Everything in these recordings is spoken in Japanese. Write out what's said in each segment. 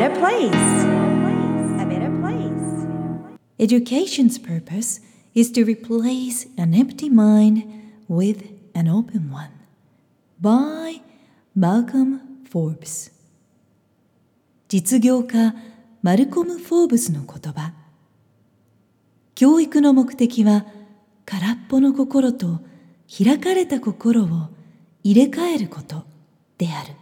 better place. A better place. Education's purpose is to replace an empty mind with an open one. By Malcolm Forbes 実業家マルコム・フォーブスの言葉教育の目的は空っぽの心と開かれた心を入れ替えることである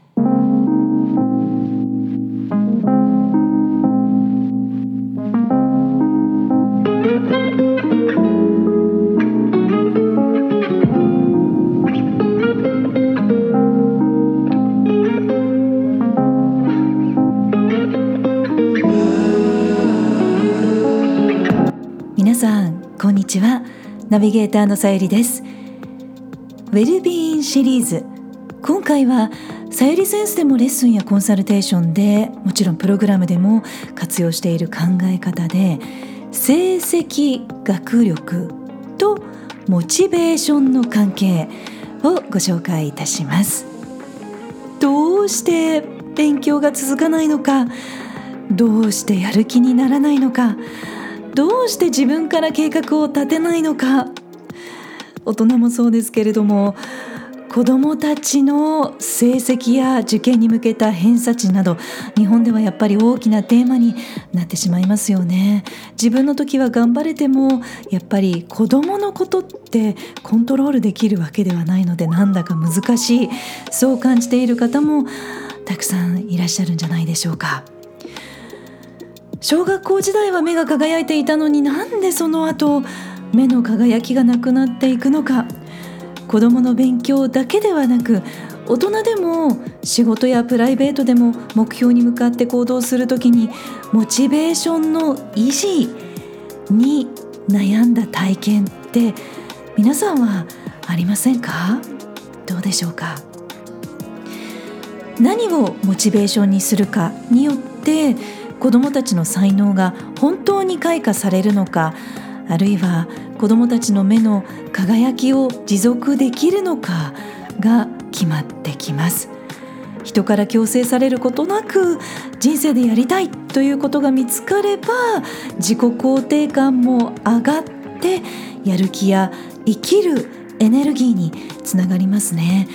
こんにちは。ナビゲーターのさゆりです。ウェルビーインシリーズ。今回はさゆりセンスでもレッスンやコンサルテーションでもちろんプログラムでも活用している考え方で成績学力とモチベーションの関係をご紹介いたします。どうして勉強が続かないのかどうしてやる気にならないのかどうして自分から計画を立てないのか。大人もそうですけれども子どもたちの成績や受験に向けた偏差値など日本ではやっぱり大きなテーマになってしまいますよね。自分の時は頑張れてもやっぱり子どものことってコントロールできるわけではないのでなんだか難しいそう感じている方もたくさんいらっしゃるんじゃないでしょうか。小学校時代は目が輝いていたのになんでその後目の輝きがなくなっていくのか。子どもの勉強だけではなく大人でも仕事やプライベートでも目標に向かって行動する時にモチベーションの維持に悩んだ体験って皆さんはありませんか？どうでしょうか？何をモチベーションにするかによって子どもたちの才能が本当に開花されるのかあるいは子どもたちの目の輝きを持続できるのかが決まってきます。人から強制されることなく人生でやりたいということが見つかれば自己肯定感も上がってやる気や生きるエネルギーにつながりますね。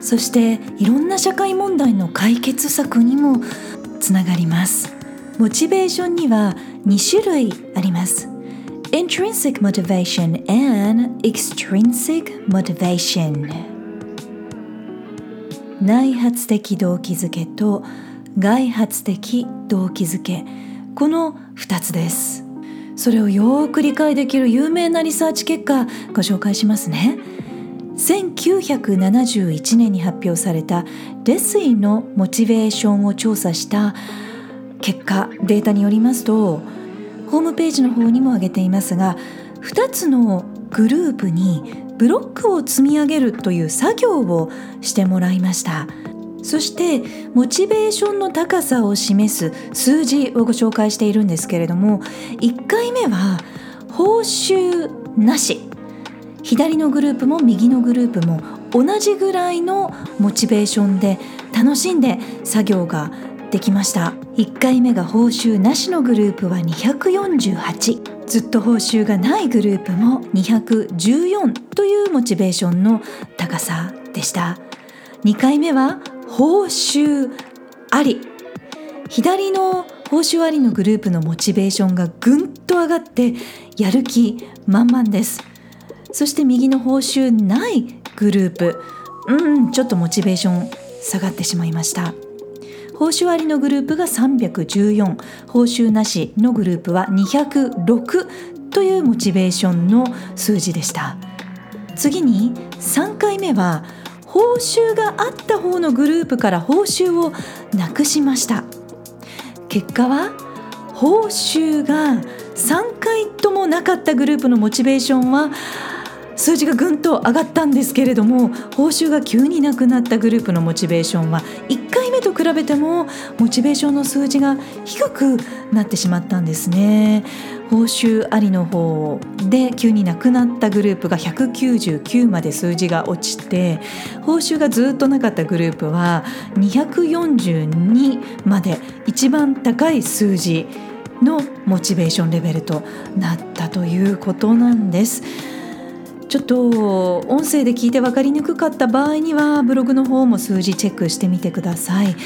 そしていろんな社会問題の解決策にもつながります。モチベーションには2種類あります。intrinsic motivation and extrinsic motivation. 内発的動機づけと外発的動機づけ。この2つです。それをよく理解できる有名なリサーチ結果ご紹介しますね。1971年に発表されたレスイのモチベーションを調査した結果データによりますとホームページの方にも挙げていますが2つのグループにブロックを積み上げるという作業をしてもらいました。そしてモチベーションの高さを示す数字をご紹介しているんですけれども1回目は報酬なし。左のグループも右のグループも同じぐらいのモチベーションで楽しんで作業ができました。1回目が報酬なしのグループは248ずっと報酬がないグループも214というモチベーションの高さでした。2回目は報酬あり。左の報酬ありのグループのモチベーションがぐんと上がってやる気満々です。そして右の報酬ないグループ。うんちょっとモチベーション下がってしまいました。報酬ありのグループが314報酬なしのグループは206というモチベーションの数字でした。次に3回目は報酬があった方のグループから報酬をなくしました。結果は報酬が3回ともなかったグループのモチベーションは数字がぐんと上がったんですけれども報酬が急になくなったグループのモチベーションは1回目と比べてもモチベーションの数字が低くなってしまったんですね報酬ありの方で急になくなったグループが199まで数字が落ちて報酬がずっとなかったグループは242まで一番高い数字のモチベーションレベルとなったということなんです。ちょっと音声で聞いて分かりにくかった場合にはブログの方も数字チェックしてみてください。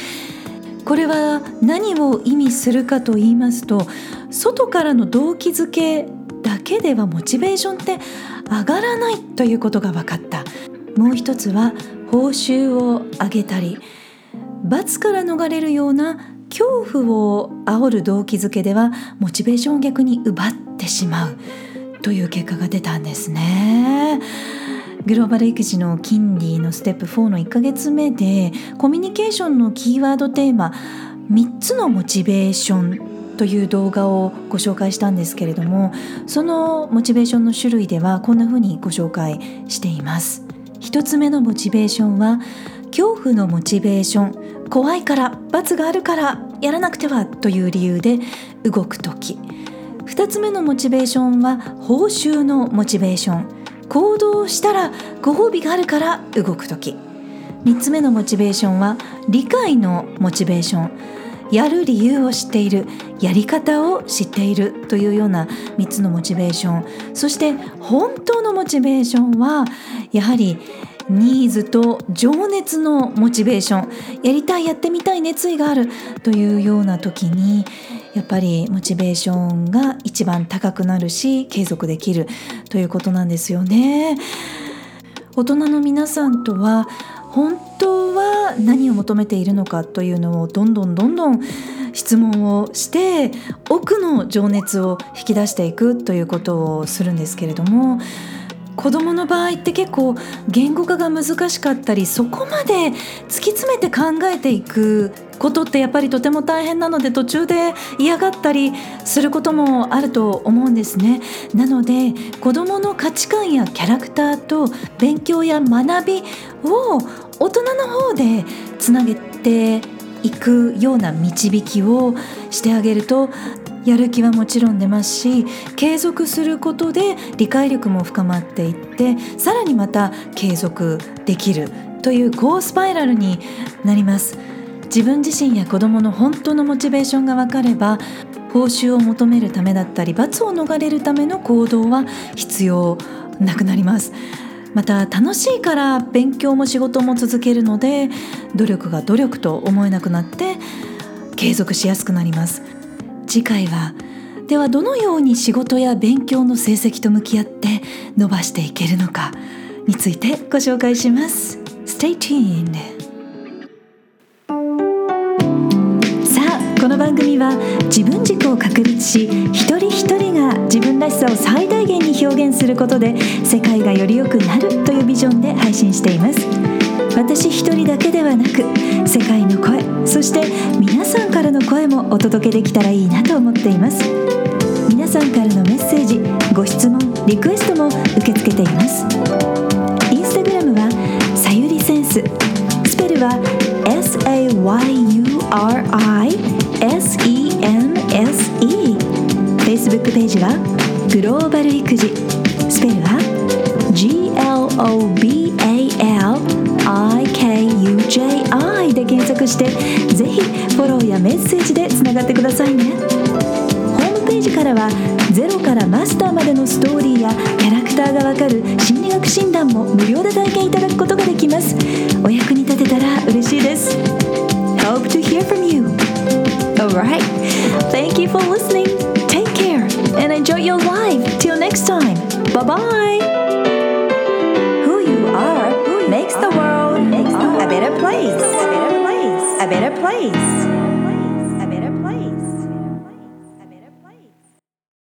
これは何を意味するかと言いますと外からの動機づけだけではモチベーションって上がらないということが分かったもう一つは報酬を上げたり罰から逃れるような恐怖を煽る動機づけではモチベーションを逆に奪ってしまうという結果が出たんですね。グローバル育児の金利のステップ4の1ヶ月目でコミュニケーションのキーワードテーマ3つのモチベーションという動画をご紹介したんですけれどもそのモチベーションの種類ではこんな風にご紹介しています。1つ目のモチベーションは恐怖のモチベーション。怖いから罰があるからやらなくてはという理由で動く時。2つ目のモチベーションは報酬のモチベーション。行動したらご褒美があるから動く時。3つ目のモチベーションは理解のモチベーション。やる理由を知っているやり方を知っているというような3つのモチベーション。そして本当のモチベーションはやはりニーズと情熱のモチベーション。やりたいやってみたい熱意がある。というような時にやっぱりモチベーションが一番高くなるし継続できる。ということなんですよね。大人の皆さんとは本当は何を求めているのか？というのをどんどんどんどん質問をして奥の情熱を引き出していくということをするんですけれども子どもの場合って結構言語化が難しかったりそこまで突き詰めて考えていくことってやっぱりとても大変なので途中で嫌がったりすることもあると思うんですね。なので子どもの価値観やキャラクターと勉強や学びを大人の方でつなげていくような導きをしてあげるとやる気はもちろん出ますし継続することで理解力も深まっていってさらにまた継続できるという高スパイラルになります。自分自身や子どもの本当のモチベーションが分かれば報酬を求めるためだったり罰を逃れるための行動は必要なくなります。また楽しいから勉強も仕事も続けるので努力が努力と思えなくなって継続しやすくなります。次回はではどのように仕事や勉強の成績と向き合って伸ばしていけるのかについてご紹介します。Stay tuned さあこの番組は自分軸を確立し一人一人が自分らしさを最大限に表現することで世界がより良くなるというビジョンで配信しています。私一人だけではなく世界の声そして皆さんお届けできたらいいなと思っています。皆さんからのメッセージご質問リクエストも受け付けています。インスタグラムはさゆりセンス。スペルは SAYURISENSE Facebook ページはグローバル育児。スペルは GLOBAL IKUJI で検索してぜひメッセージでつながってくださいねホームページからはゼロからマスターまでのストーリーやキャラクターがわかる心理学診断も無料で体験いただくことができますお役に立てたら嬉しいです Hope to hear from you Alright Thank you for listening Take care and enjoy your life Till next time Bye bye makes the world a better place. A better place. A better place.